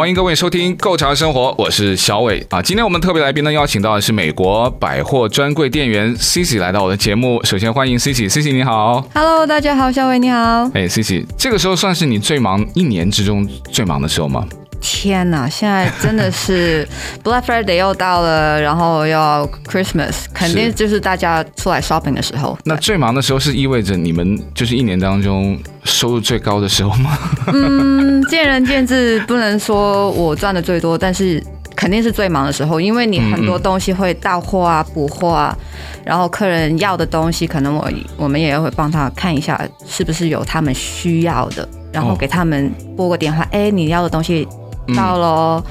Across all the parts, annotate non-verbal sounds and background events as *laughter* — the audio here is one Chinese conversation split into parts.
欢迎各位收听《Go 潮生活》，我是小伟啊。今天我们特别来宾呢，邀请到的是美国百货专柜店员 Cici 来到我的节目。首先欢迎 Cici，Cici 你好，Hello，大家好，小伟你好。哎，Cici，这个时候算是你最忙一年之中最忙的时候吗？天呐，现在真的是 *laughs* Black Friday 又到了，然后要 Christmas，肯定就是大家出来 shopping 的时候。那最忙的时候是意味着你们就是一年当中收入最高的时候吗？嗯，见仁见智，不能说我赚的最多，但是肯定是最忙的时候，因为你很多东西会到货啊、补货啊，然后客人要的东西，可能我我们也会帮他看一下是不是有他们需要的，然后给他们拨个电话，哎，你要的东西。到了，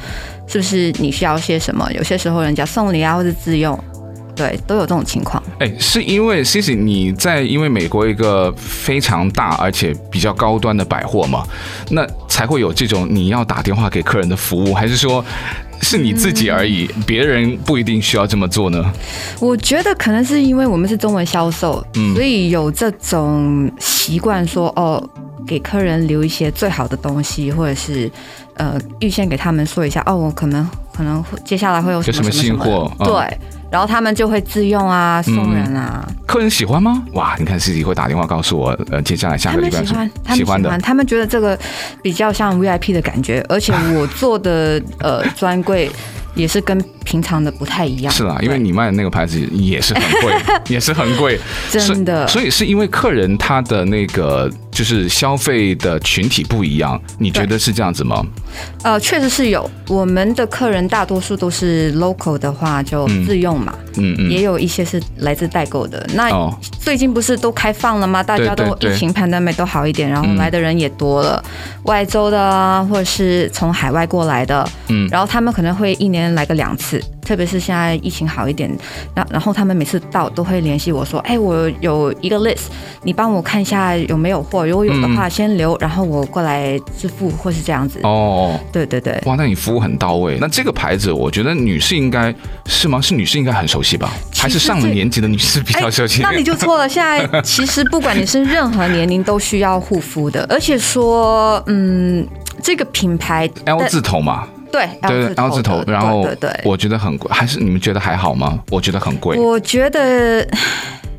是不是你需要些什么？有些时候人家送礼啊，或者自用，对，都有这种情况。哎、欸，是因为 Cici 你在因为美国一个非常大而且比较高端的百货嘛，那才会有这种你要打电话给客人的服务，还是说是你自己而已，嗯、别人不一定需要这么做呢？我觉得可能是因为我们是中文销售，嗯，所以有这种习惯说哦。给客人留一些最好的东西，或者是呃预先给他们说一下哦，我可能可能会接下来会有什么什么新货，嗯、对，然后他们就会自用啊，送人啊。嗯、客人喜欢吗？哇，你看 Cici 会打电话告诉我，呃，接下来下个礼拜喜欢，他们喜欢，他们喜欢，他们觉得这个比较像 VIP 的感觉，而且我做的呃专柜。也是跟平常的不太一样，是啦，因为你卖的那个牌子也是很贵，*laughs* 也是很贵，真的。所以是因为客人他的那个就是消费的群体不一样，你觉得是这样子吗？呃，确实是有，我们的客人大多数都是 local 的话就自用嘛，嗯嗯，也有一些是来自代购的。那最近不是都开放了吗？大家都疫情 pandemic 都好一点，然后来的人也多了，外州的啊，或者是从海外过来的，嗯，然后他们可能会一年。来个两次，特别是现在疫情好一点，然然后他们每次到都会联系我说：“哎，我有一个 list，你帮我看一下有没有货，如果有的话先留，然后我过来支付，或是这样子。”哦，对对对，哇，那你服务很到位。那这个牌子，我觉得女士应该是吗？是女士应该很熟悉吧？还是上了年纪的女士比较熟悉？那你就错了。现在其实不管你是任何年龄，都需要护肤的，而且说，嗯，这个品牌 L 字头嘛。对对，L 字头，然后对对我觉得很贵，还是你们觉得还好吗？我觉得很贵。我觉得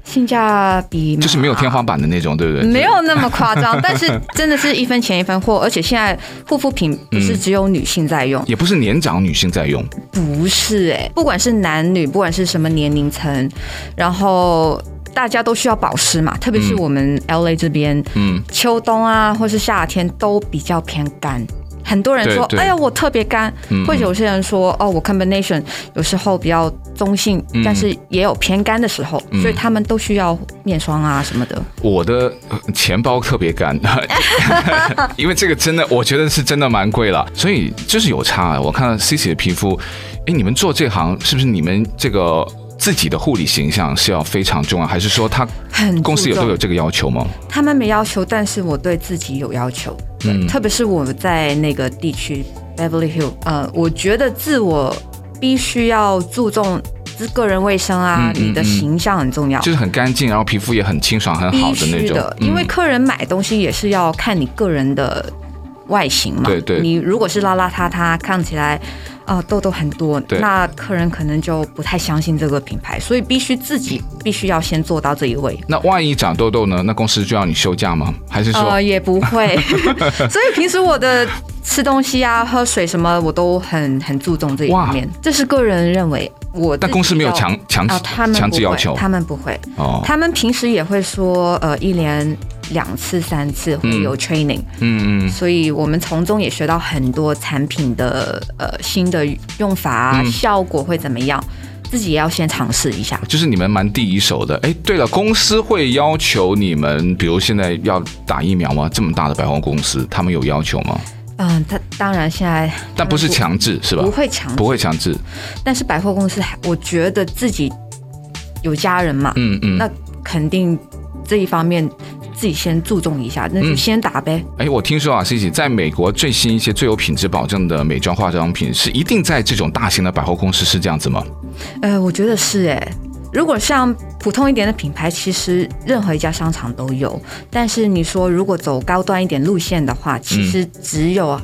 性价比就是没有天花板的那种，对不对？没有那么夸张，但是真的是一分钱一分货，而且现在护肤品不是只有女性在用，也不是年长女性在用，不是哎，不管是男女，不管是什么年龄层，然后大家都需要保湿嘛，特别是我们 LA 这边，嗯，秋冬啊，或是夏天都比较偏干。很多人说：“哎呀，我特别干。”或者有些人说：“哦，我 combination 有时候比较中性，但是也有偏干的时候，所以他们都需要面霜啊什么的。”我的钱包特别干，*laughs* 因为这个真的，我觉得是真的蛮贵了，所以就是有差。我看到 Cici 的皮肤，哎，你们做这行是不是你们这个？自己的护理形象是要非常重要，还是说他公司有都有这个要求吗？他们没要求，但是我对自己有要求。嗯，特别是我在那个地区 Beverly Hills，呃，我觉得自我必须要注重个人卫生啊，嗯、你的形象很重要，就是很干净，然后皮肤也很清爽、很好的那种。因为客人买东西也是要看你个人的外形嘛。对对，你如果是邋邋遢遢，看起来。啊、哦，痘痘很多，那客人可能就不太相信这个品牌，所以必须自己必须要先做到这一位。那万一长痘痘呢？那公司就要你休假吗？还是说？呃，也不会。*laughs* 所以平时我的吃东西啊、喝水什么，我都很很注重这一方面。这是个人认为。我但公司没有强强制强制要求，他们不会。哦，他们平时也会说，呃，一年。两次三次会有 training，嗯嗯，所以我们从中也学到很多产品的呃新的用法啊，嗯、效果会怎么样，自己也要先尝试一下。就是你们蛮第一手的，哎，对了，公司会要求你们，比如现在要打疫苗吗？这么大的百货公司，他们有要求吗？嗯，他当然现在，但不是强制是吧？不会强制，不会强制。但是百货公司还，我觉得自己有家人嘛，嗯嗯，那肯定这一方面自己先注重一下，那就先打呗。哎、嗯，我听说啊，Cici 在美国最新一些最有品质保证的美妆化妆品，是一定在这种大型的百货公司是这样子吗？呃，我觉得是哎。如果像普通一点的品牌，其实任何一家商场都有。但是你说如果走高端一点路线的话，其实只有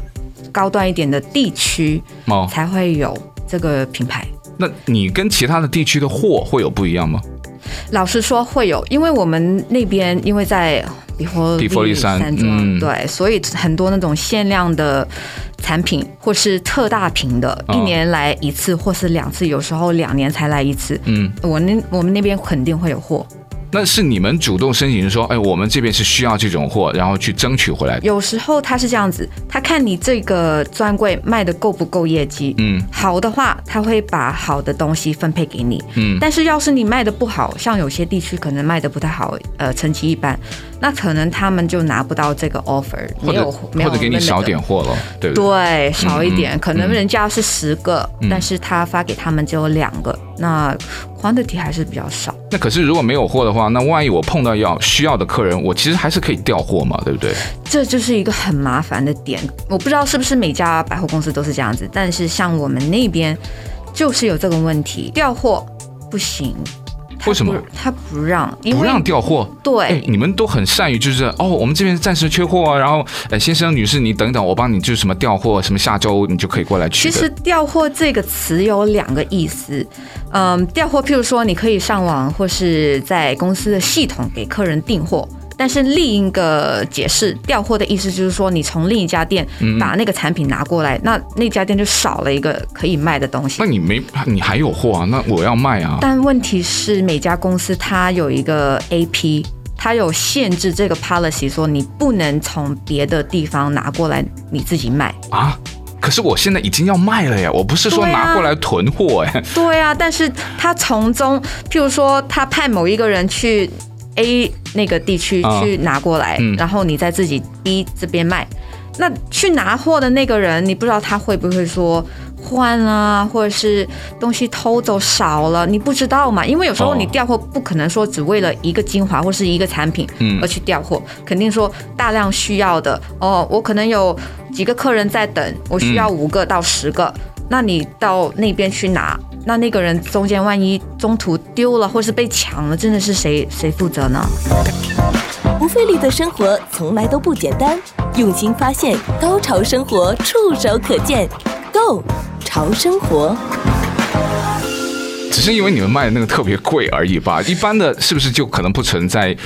高端一点的地区才会有这个品牌。哦。那你跟其他的地区的货会有不一样吗？老实说会有，因为我们那边因为在。比佛利山庄，嗯、对，所以很多那种限量的产品，或是特大瓶的，哦、一年来一次或是两次，有时候两年才来一次。嗯，我那我们那边肯定会有货。那是你们主动申请说，哎，我们这边是需要这种货，然后去争取回来。有时候他是这样子，他看你这个专柜卖的够不够业绩，嗯，好的话，他会把好的东西分配给你，嗯。但是要是你卖的不好，像有些地区可能卖的不太好，呃，成绩一般，那可能他们就拿不到这个 offer，没有，没有，或者给你少点货了，对不对？对，少一点，嗯、可能人家是十个，嗯、但是他发给他们只有两个，那 quantity 还是比较少。那可是如果没有货的话，那万一我碰到要需要的客人，我其实还是可以调货嘛，对不对？这就是一个很麻烦的点。我不知道是不是每家百货公司都是这样子，但是像我们那边就是有这个问题，调货不行。为什么他不让？不让调货？对，你们都很善于就是哦，我们这边暂时缺货啊，然后呃，先生女士你等等，我帮你就是什么调货，什么下周你就可以过来取。其实调货这个词有两个意思，嗯，调货譬如说你可以上网或是在公司的系统给客人订货。但是另一个解释，调货的意思就是说，你从另一家店把那个产品拿过来，嗯、那那家店就少了一个可以卖的东西。那你没，你还有货啊？那我要卖啊。但问题是，每家公司它有一个 AP，它有限制这个 policy，说你不能从别的地方拿过来你自己卖啊。可是我现在已经要卖了呀，我不是说拿过来囤货哎。对啊，但是他从中，譬如说，他派某一个人去。A 那个地区去拿过来，嗯、然后你再自己 B 这边卖。那去拿货的那个人，你不知道他会不会说换啊，或者是东西偷走少了，你不知道嘛？因为有时候你调货不可能说只为了一个精华或是一个产品而去调货，嗯、肯定说大量需要的哦。我可能有几个客人在等，我需要五个到十个，嗯、那你到那边去拿。那那个人中间万一中途丢了，或是被抢了，真的是谁谁负责呢？不费力的生活从来都不简单，用心发现，高潮生活触手可见，Go 潮生活。只是因为你们卖的那个特别贵而已吧？一般的是不是就可能不存在？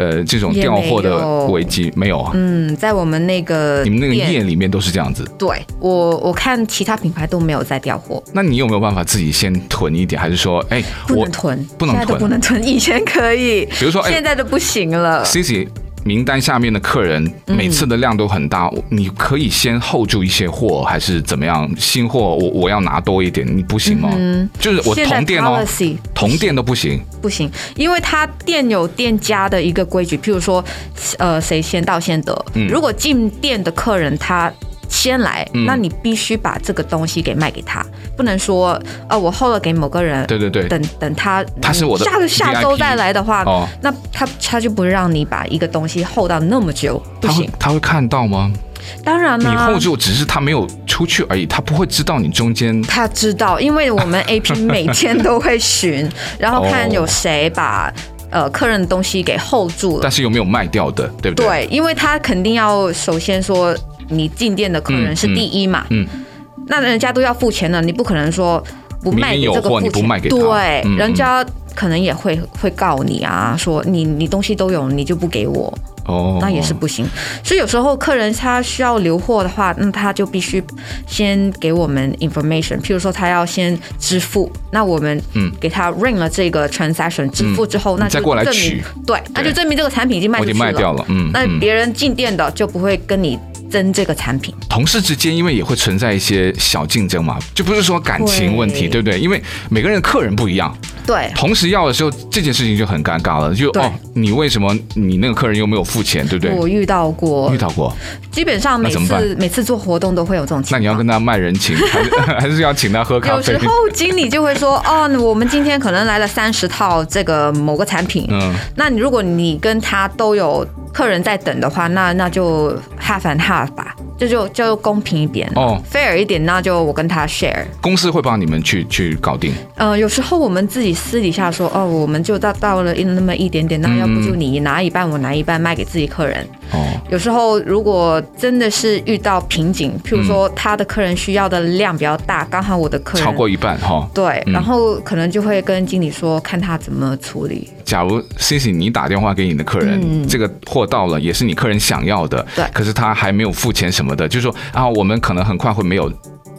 呃，这种调货的危机没有啊？嗯，在我们那个你们那个店里面都是这样子。对，我我看其他品牌都没有在调货。那你有没有办法自己先囤一点，还是说，哎，不能囤，不能囤，不能囤，以前可以，比如说，现在都不行了。Cici 名单下面的客人每次的量都很大，嗯、你可以先 hold 住一些货，还是怎么样？新货我我要拿多一点，你不行吗？嗯，就是我同店哦，同店都不行，不行，因为他店有店家的一个规矩，譬如说，呃，谁先到先得。嗯、如果进店的客人他。先来，那你必须把这个东西给卖给他，不能说，呃，我后了给某个人，对对对，等等他，他是我的，下个下周再来的话，哦，那他他就不让你把一个东西 hold 到那么久，不行，他会他会看到吗？当然了，你 hold 住，只是他没有出去而已，他不会知道你中间。他知道，因为我们 *laughs* AP 每天都会巡，然后看有谁把呃客人的东西给 hold 住了，但是有没有卖掉的，对不对？对，因为他肯定要首先说。你进店的客人是第一嘛？嗯，嗯，那人家都要付钱了，你不可能说不卖你这个付钱。对，人家可能也会会告你啊，说你你东西都有，你就不给我，哦，那也是不行。所以有时候客人他需要留货的话，那他就必须先给我们 information，譬如说他要先支付，那我们嗯。给他 ring 了这个 transaction 支付之后，嗯、那就再过来取，对，那就证明这个产品已经卖出去了，嗯，那别人进店的就不会跟你。争这个产品。同事之间因为也会存在一些小竞争嘛，就不是说感情问题，对，对不对？因为每个人的客人不一样。对，同时要的时候，这件事情就很尴尬了。就哦，你为什么你那个客人又没有付钱，对不对？我遇到过，遇到过。基本上每次每次做活动都会有这种情况。那你要跟他卖人情，*laughs* 还是还是要请他喝咖啡？有时候经理就会说：“哦，我们今天可能来了三十套这个某个产品。”嗯，那你如果你跟他都有客人在等的话，那那就 half and half 吧。这就就公平一点哦，fair 一点，那就我跟他 share。公司会帮你们去去搞定。呃，有时候我们自己私底下说，哦，我们就到到了那么一点点，那要不就你拿一半，我拿一半，卖给自己客人。哦。有时候如果真的是遇到瓶颈，譬如说他的客人需要的量比较大，刚好我的客人超过一半哈。对，然后可能就会跟经理说，看他怎么处理。假如 Sissi 你打电话给你的客人，这个货到了，也是你客人想要的，对，可是他还没有付钱什么。的，就是说啊，我们可能很快会没有，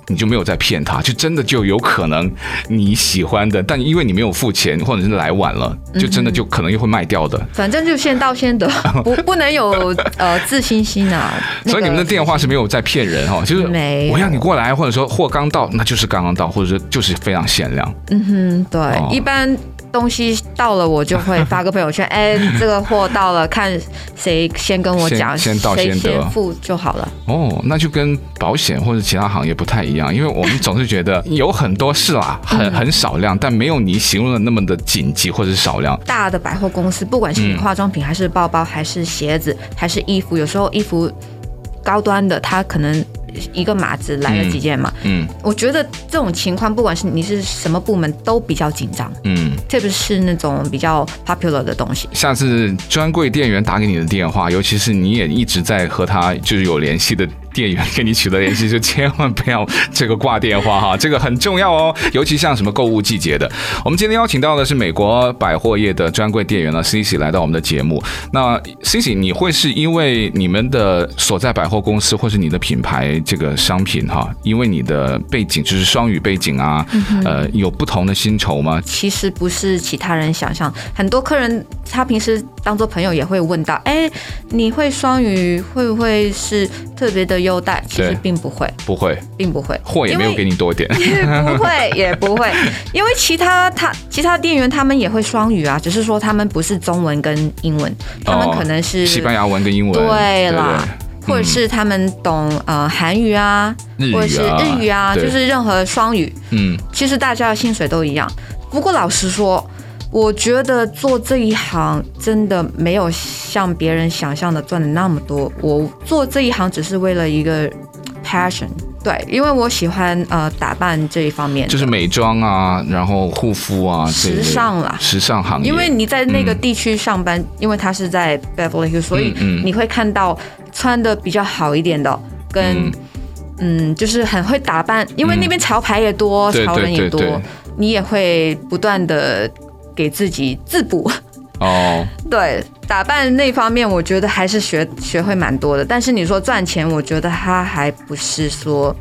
你就没有在骗他，就真的就有可能你喜欢的，但因为你没有付钱或者是来晚了，就真的就可能又会卖掉的。反正就先到先得，*laughs* 不不能有呃自信心啊。所以你们的电话是没有在骗人哈，就是我要你过来，或者说货刚到，那就是刚刚到，或者说就是非常限量。嗯哼，对，哦、一般。东西到了，我就会发个朋友圈，哎，*laughs* 这个货到了，看谁先跟我讲，先到先得，谁先付就好了。哦，那就跟保险或者其他行业不太一样，因为我们总是觉得 *laughs* 有很多事啊，很很少量，但没有你形容的那么的紧急或者是少量。大的百货公司，不管是你化妆品，还是包包，还是鞋子，还是衣服，有时候衣服高端的，它可能。一个码子来了几件嘛？嗯，嗯，我觉得这种情况，不管是你是什么部门，都比较紧张。嗯，特别是那种比较 popular 的东西。下次专柜店员打给你的电话，尤其是你也一直在和他就是有联系的。店员跟你取得联系，就千万不要这个挂电话哈，这个很重要哦。尤其像什么购物季节的，我们今天邀请到的是美国百货业的专柜店员呢，Sissi 来到我们的节目。那 Sissi，你会是因为你们的所在百货公司，或是你的品牌这个商品哈，因为你的背景就是双语背景啊，呃，有不同的薪酬吗？其实不是其他人想象，很多客人他平时当做朋友也会问到，哎，你会双语会不会是特别的？优待？其实并不会，不会，并不会，货也没有给你多一点，也 *laughs* 不会，也不会，*laughs* 因为其他他其他店员他们也会双语啊，只是说他们不是中文跟英文，他们可能是、哦、西班牙文跟英文，对啦，或者是他们懂呃韩语啊，日语啊，或者是日语啊，就是任何双语，嗯，其实大家的薪水都一样，不过老实说。我觉得做这一行真的没有像别人想象的赚的那么多。我做这一行只是为了一个 passion，对，因为我喜欢呃打扮这一方面，就是美妆啊，然后护肤啊，时尚啦，时尚行业。因为你在那个地区上班，嗯、因为他是在 Beverly Hills，所以你会看到穿的比较好一点的，跟嗯，嗯，就是很会打扮，因为那边潮牌也多，潮人也多，你也会不断的。给自己自补哦，oh. *laughs* 对，打扮那方面，我觉得还是学学会蛮多的。但是你说赚钱，我觉得他还不是说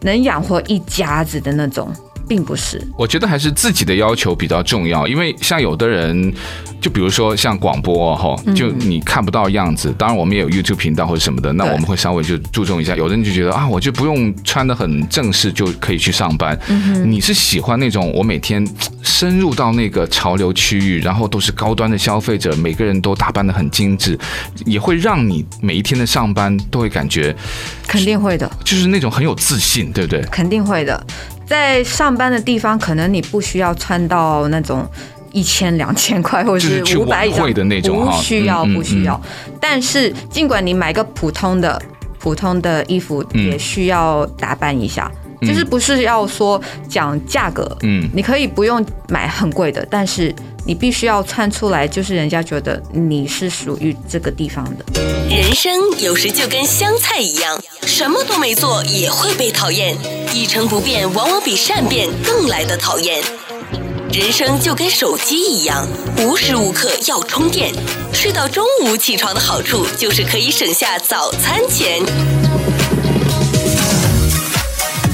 能养活一家子的那种。并不是，我觉得还是自己的要求比较重要，因为像有的人，就比如说像广播哈，就你看不到样子。当然，我们也有 YouTube 频道或者什么的，那我们会稍微就注重一下。有的人就觉得啊，我就不用穿的很正式就可以去上班。你是喜欢那种我每天深入到那个潮流区域，然后都是高端的消费者，每个人都打扮的很精致，也会让你每一天的上班都会感觉肯定会的，就是那种很有自信，对不对？肯定会的。在上班的地方，可能你不需要穿到那种一千两千块，或者是五百以上的那种，不需要，不需要。但是，尽管你买个普通的、普通的衣服，也需要打扮一下。就是不是要说讲价格，嗯，你可以不用买很贵的，但是你必须要穿出来，就是人家觉得你是属于这个地方的。人生有时就跟香菜一样，什么都没做也会被讨厌，一成不变往往比善变更来的讨厌。人生就跟手机一样，无时无刻要充电，睡到中午起床的好处就是可以省下早餐钱。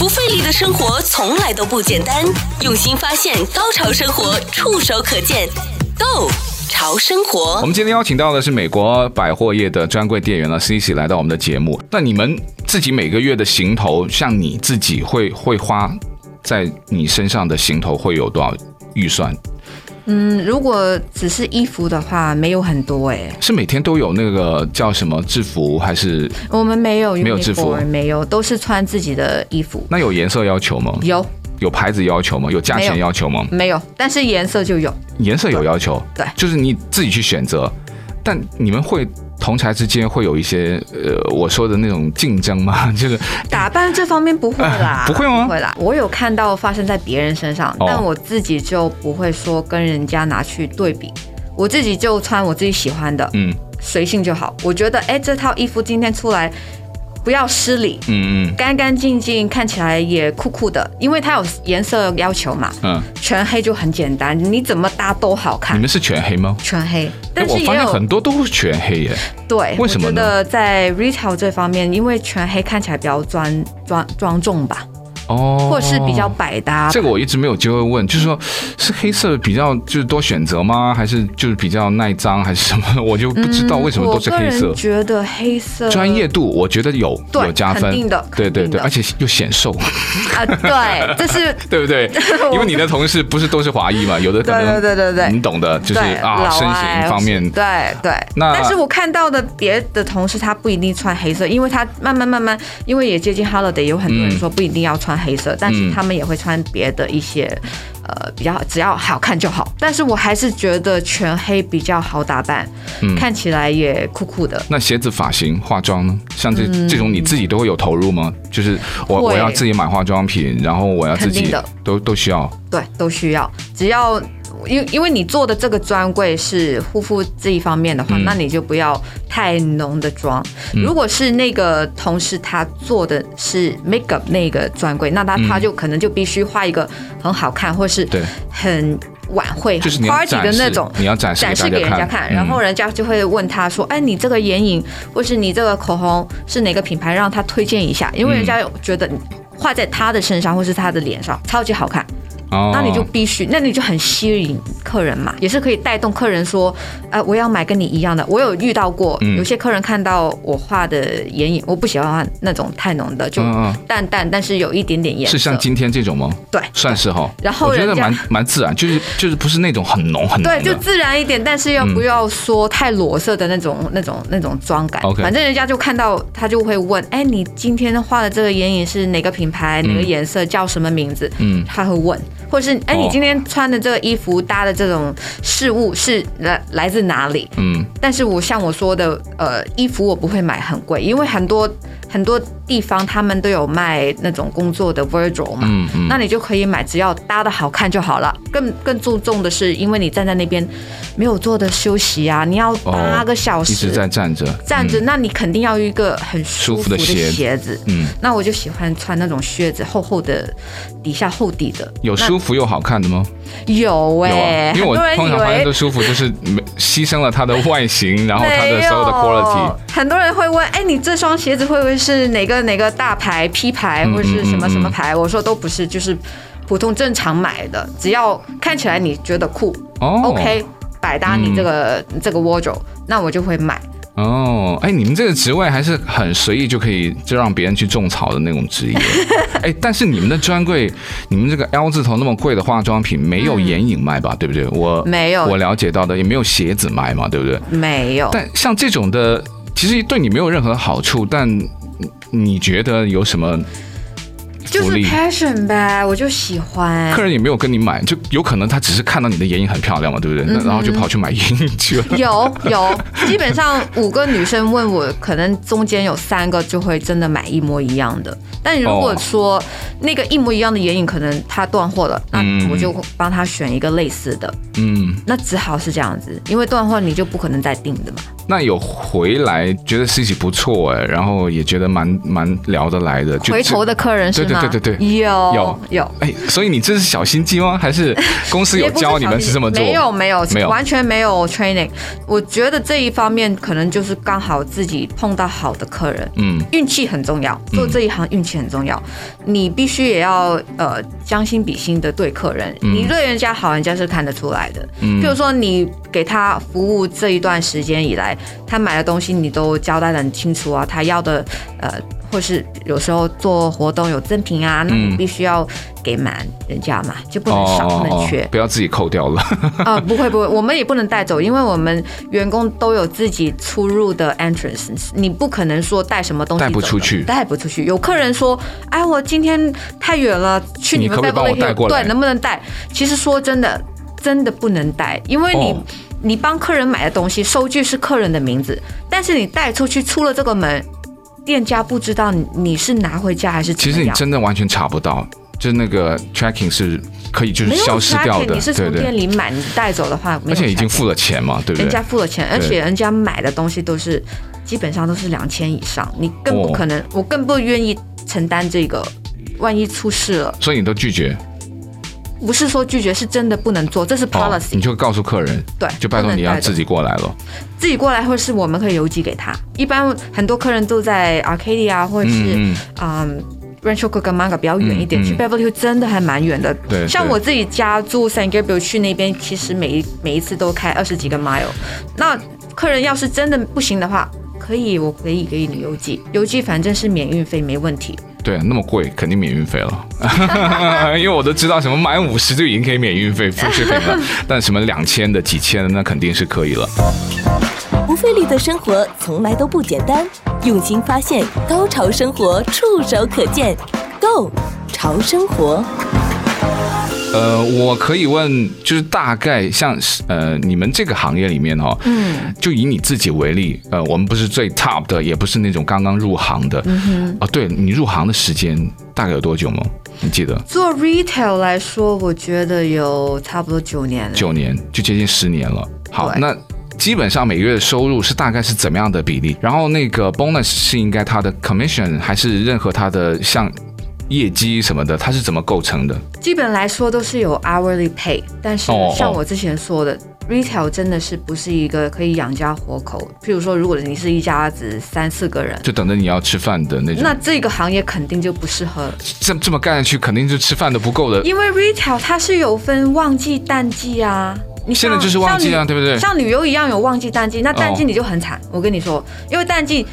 不费力的生活从来都不简单，用心发现高潮生活触手可见，Go。潮生活。我们今天邀请到的是美国百货业的专柜店员了，Cici 来到我们的节目。那你们自己每个月的行头，像你自己会会花在你身上的行头会有多少预算？嗯，如果只是衣服的话，没有很多哎。是每天都有那个叫什么制服还是？我们没有，没有制服，没有，都是穿自己的衣服。那有颜色要求吗？有。有牌子要求吗？有价钱要求吗？没有，但是颜色就有。颜色有要求，对，就是你自己去选择。但你们会同才之间会有一些呃，我说的那种竞争吗？就 *laughs* 是打扮这方面不会啦，不会吗？不会啦。我有看到发生在别人身上，但我自己就不会说跟人家拿去对比。我自己就穿我自己喜欢的，嗯，随性就好。我觉得，哎，这套衣服今天出来。不要失礼，嗯嗯，干干净净，看起来也酷酷的，因为它有颜色要求嘛，嗯，全黑就很简单，你怎么搭都好看。你们是全黑吗？全黑，但是我发现很多都是全黑耶。对，为什么呢？我觉得在 retail 这方面，因为全黑看起来比较庄庄庄重吧。哦，或者是比较百搭，这个我一直没有机会问，就是说，是黑色比较就是多选择吗？还是就是比较耐脏，还是什么？*laughs* 我就不知道为什么都是黑色。我觉得黑色专业度，我觉得有有加分，肯定的，对对对，而且又显瘦啊，对，这是 *laughs* 对不对？*laughs* 因为你的同事不是都是华裔嘛，有的可能对对对对对，你懂的，就是啊，身形方面，对对。那但是我看到的别的同事他不一定穿黑色，因为他慢慢慢慢，因为也接近 holiday，有很多人说不一定要穿黑色，但是他。们也会穿别的一些，呃，比较只要好看就好。但是我还是觉得全黑比较好打扮，嗯，看起来也酷酷的。那鞋子、发型、化妆呢？像这这种你自己都会有投入吗？就是我我要自己买化妆品，然后我要自己都都需要，对，都需要，只要。因因为你做的这个专柜是护肤这一方面的话，嗯、那你就不要太浓的妆。嗯、如果是那个同事他做的是 makeup 那个专柜，那他他就可能就必须画一个很好看，或是很晚会、就是 party 的那种，你要展示展示给人家看，然后人家就会问他说：“哎，你这个眼影或是你这个口红是哪个品牌？让他推荐一下。”因为人家有觉得画在他的身上或是他的脸上超级好看。哦，那你就必须，那你就很吸引客人嘛，也是可以带动客人说，呃，我要买跟你一样的。我有遇到过，有些客人看到我画的眼影，我不喜欢那种太浓的，就淡淡，但是有一点点颜色。是像今天这种吗？对，算是哈。然后我觉得蛮蛮自然，就是就是不是那种很浓很浓。对，就自然一点，但是又不要说太裸色的那种那种那种妆感。OK，反正人家就看到他就会问，哎，你今天画的这个眼影是哪个品牌？哪个颜色？叫什么名字？嗯，他会问。或是哎，你今天穿的这个衣服搭的这种饰物是来来自哪里？嗯，但是我像我说的，呃，衣服我不会买很贵，因为很多很多地方他们都有卖那种工作的 wardrobe 嘛，嗯嗯，那你就可以买，只要搭的好看就好了。更更注重的是，因为你站在那边没有坐的休息啊，你要八个小时，一直在站着。站着，那你肯定要一个很舒服的鞋子。嗯，那我就喜欢穿那种靴子，厚厚的，底下厚底的，有舒服又好看的吗？有哎、欸，因为我通常发现的舒服就是牺牲了它的外形，*laughs* 然后它的所有的 quality。很多人会问，哎，你这双鞋子会不会是哪个哪个大牌 P 牌，或者是什么什么牌？嗯嗯嗯、我说都不是，就是普通正常买的，只要看起来你觉得酷、哦、，OK，百搭你这个、嗯、这个 wardrobe，那我就会买。哦，哎，你们这个职位还是很随意就可以就让别人去种草的那种职业，*laughs* 哎，但是你们的专柜，你们这个 L 字头那么贵的化妆品没有眼影卖吧？嗯、对不对？我没有，我了解到的也没有鞋子卖嘛，对不对？没有。但像这种的，其实对你没有任何好处，但你觉得有什么？就是 passion 呗，我就喜欢。客人也没有跟你买，就有可能他只是看到你的眼影很漂亮嘛，对不对？嗯、然后就跑去买眼影去了。有 *laughs* 有，*laughs* 基本上五个女生问我，可能中间有三个就会真的买一模一样的。但如果说那个一模一样的眼影可能他断货了，那我就帮他选一个类似的。嗯，那只好是这样子，因为断货你就不可能再订的嘛。那有回来觉得 Cici 不错哎，然后也觉得蛮蛮聊得来的。回头的客人是吗？对对对对对，有有有。哎，所以你这是小心机吗？还是公司有教你们是这么做？没有没有没有，完全没有 training。我觉得这一方面可能就是刚好自己碰到好的客人，嗯，运气很重要，做这一行运气很重要。你必须也要呃将心比心的对客人，你对人家好，人家是看得出来的。嗯，比如说你给他服务这一段时间以来，他买的东西你都交代的很清楚啊，他要的呃。或是有时候做活动有赠品啊，那你必须要给满人家嘛，就不能少不能缺，不要自己扣掉了。啊，*laughs* 不会不会，我们也不能带走，因为我们员工都有自己出入的 entrance，你不可能说带什么东西带不出去，带不出去。有客人说，哎，我今天太远了，去你们 Beverly Hills，对，能不能带？其实说真的，真的不能带，因为你你帮客人买的东西，收据是客人的名字，但是你带出去出了这个门。店家不知道你是拿回家还是？其实你真的完全查不到，就是那个 tracking 是可以就是消失掉的。你是从店里买，你带走的话，而且已经付了钱嘛，对不对？人家付了钱，而且人家买的东西都是基本上都是两千以上，你更不可能，我更不愿意承担这个，万一出事了，所以你都拒绝。不是说拒绝，是真的不能做，这是 policy。你就告诉客人，对，就拜托你要自己过来了。自己过来，或是我们可以邮寄给他。一般很多客人都在 Arcadia 或者是嗯 Rancho Cucamonga 比较远一点，去 Beverly Hills 真的还蛮远的。对，像我自己家住 San Gabriel 去那边，其实每一每一次都开二十几个 mile。那客人要是真的不行的话，可以，我可以给你邮寄，邮寄反正是免运费，没问题。对，那么贵，肯定免运费了。*laughs* 因为我都知道，什么满五十就已经可以免运费、付费了，但什么两千的、几千的，那肯定是可以了。不费力的生活从来都不简单，用心发现，高潮生活触手可见，Go 潮生活。呃，我可以问，就是大概像呃，你们这个行业里面哈，嗯，就以你自己为例，呃，我们不是最 top 的，也不是那种刚刚入行的，嗯哼，啊，对，你入行的时间大概有多久吗？你记得？做 retail 来说，我觉得有差不多九年了，九年就接近十年了。好，那基本上每个月的收入是大概是怎么样的比例？然后那个 bonus 是应该他的 commission 还是任何他的像？业绩什么的，它是怎么构成的？基本来说都是有 hourly pay，但是像我之前说的、oh，retail 真的是不是一个可以养家活口。譬如说，如果你是一家子三四个人，就等着你要吃饭的那种，那这个行业肯定就不适合。这这么干下去，肯定就吃饭都不够的。因为 retail 它是有分旺季淡季啊，你现在就是旺季啊，对不对？像旅游一样有旺季淡季，那淡季你就很惨。Oh. 我跟你说，因为淡季。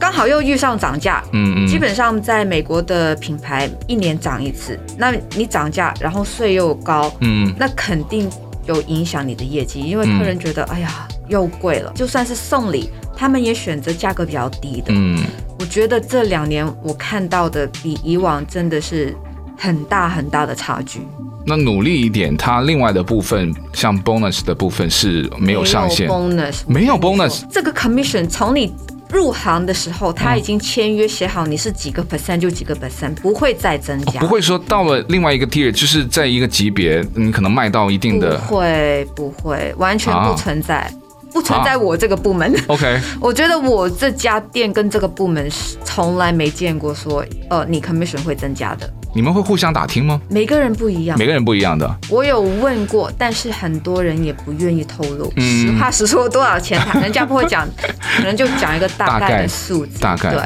刚好又遇上涨价，嗯嗯，基本上在美国的品牌一年涨一次，那你涨价，然后税又高，嗯，那肯定有影响你的业绩，因为客人觉得，哎呀，又贵了，就算是送礼，他们也选择价格比较低的，嗯，我觉得这两年我看到的比以往真的是很大很大的差距。那努力一点，它另外的部分，像 bonus 的部分是没有上限，bonus 没有 bonus，这个 commission 从你。入行的时候，他已经签约写好，你是几个 percent 就几个 percent，不会再增加。不会说到了另外一个 tier，就是在一个级别，你可能卖到一定的。不会，不会，完全不存在，啊、不存在我这个部门。OK，*laughs* 我觉得我这家店跟这个部门是从来没见过说，呃，你 commission 会增加的。你们会互相打听吗？每个人不一样，每个人不一样的。我有问过，但是很多人也不愿意透露。嗯、实话实说，多少钱？人家不会讲，*laughs* 可能就讲一个大概的数字。大概。对。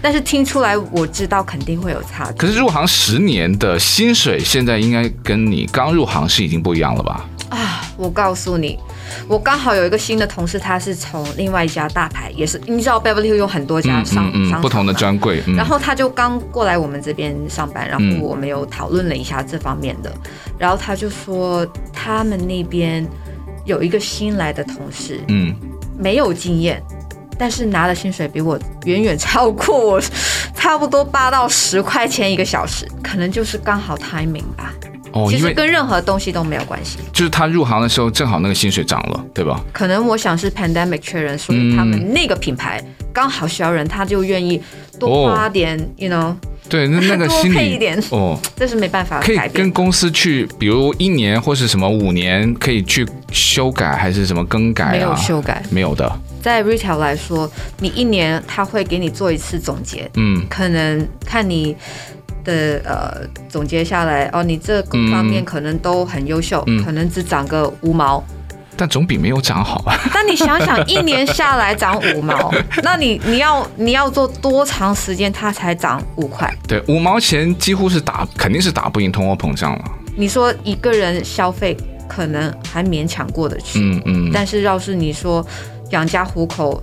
但是听出来，我知道肯定会有差距。可是入行十年的薪水，现在应该跟你刚入行是已经不一样了吧？啊，我告诉你。我刚好有一个新的同事，他是从另外一家大牌，也是你知道，Beverly 有很多家商、嗯嗯嗯、不同的专柜，嗯、然后他就刚过来我们这边上班，然后我们有讨论了一下这方面的，嗯、然后他就说他们那边有一个新来的同事，嗯，没有经验，但是拿的薪水比我远远超过我，*laughs* 差不多八到十块钱一个小时，可能就是刚好 timing 吧。哦，其实跟任何东西都没有关系，就是他入行的时候正好那个薪水涨了，对吧？可能我想是 pandemic 确认，所以他们那个品牌刚好需要人，他就愿意多花点、oh,，you know？对，那那个心理一点哦，*laughs* 这是没办法可以跟公司去，比如一年或是什么五年可以去修改还是什么更改啊？没有修改，没有的。在 retail 来说，你一年他会给你做一次总结，嗯，可能看你的呃总结下来，哦，你这各方面可能都很优秀，嗯，可能只涨个五毛。但总比没有涨好啊！*laughs* 但你想想，一年下来涨五毛，*laughs* 那你你要你要做多长时间它才涨五块？对，五毛钱几乎是打，肯定是打不赢通货膨胀了。你说一个人消费可能还勉强过得去，嗯嗯。但是要是你说养家糊口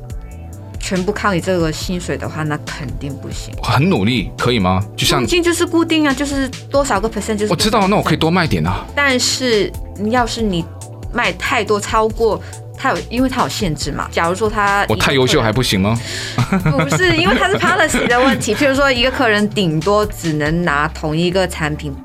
全部靠你这个薪水的话，那肯定不行。很努力可以吗？就像已经就是固定啊，就是多少个 percent 就是。我知道，那我可以多卖点啊。但是要是你。卖太多，超过他有，因为他有限制嘛。假如说他我太优秀还不行吗？*laughs* 不是，因为他是 *laughs* policy 的问题。譬如说，一个客人顶多只能拿同一个产品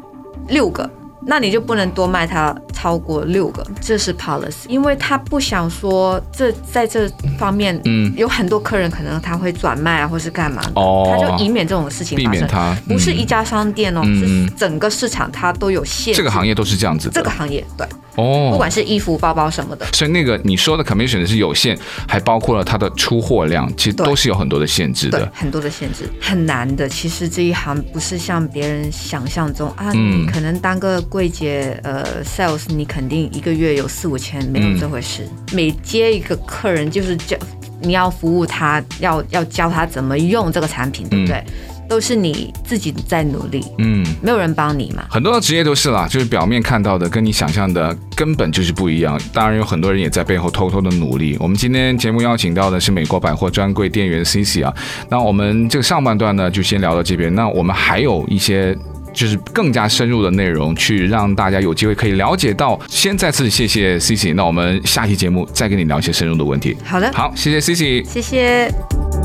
六个。那你就不能多卖它超过六个，这是 policy，因为他不想说这在这方面，嗯，有很多客人可能他会转卖啊，或是干嘛，哦，他就以免这种事情发生。避免他，不是一家商店哦，是整个市场它都有限。这个行业都是这样子的。这个行业对，哦，不管是衣服、包包什么的。所以那个你说的 commission 是有限，还包括了它的出货量，其实都是有很多的限制的。对，很多的限制，很难的。其实这一行不是像别人想象中啊，你可能当个。柜姐，呃，sales，你肯定一个月有四五千，没有这回事。嗯、每接一个客人，就是教你要服务他，要要教他怎么用这个产品，对不对？嗯、都是你自己在努力，嗯，没有人帮你嘛。很多的职业都是啦，就是表面看到的，跟你想象的根本就是不一样。当然，有很多人也在背后偷偷的努力。我们今天节目邀请到的是美国百货专柜店员 Cici 啊。那我们这个上半段呢，就先聊到这边。那我们还有一些。就是更加深入的内容，去让大家有机会可以了解到。先再次谢谢 Cici，那我们下期节目再跟你聊一些深入的问题。好的，好，谢谢 Cici，谢谢。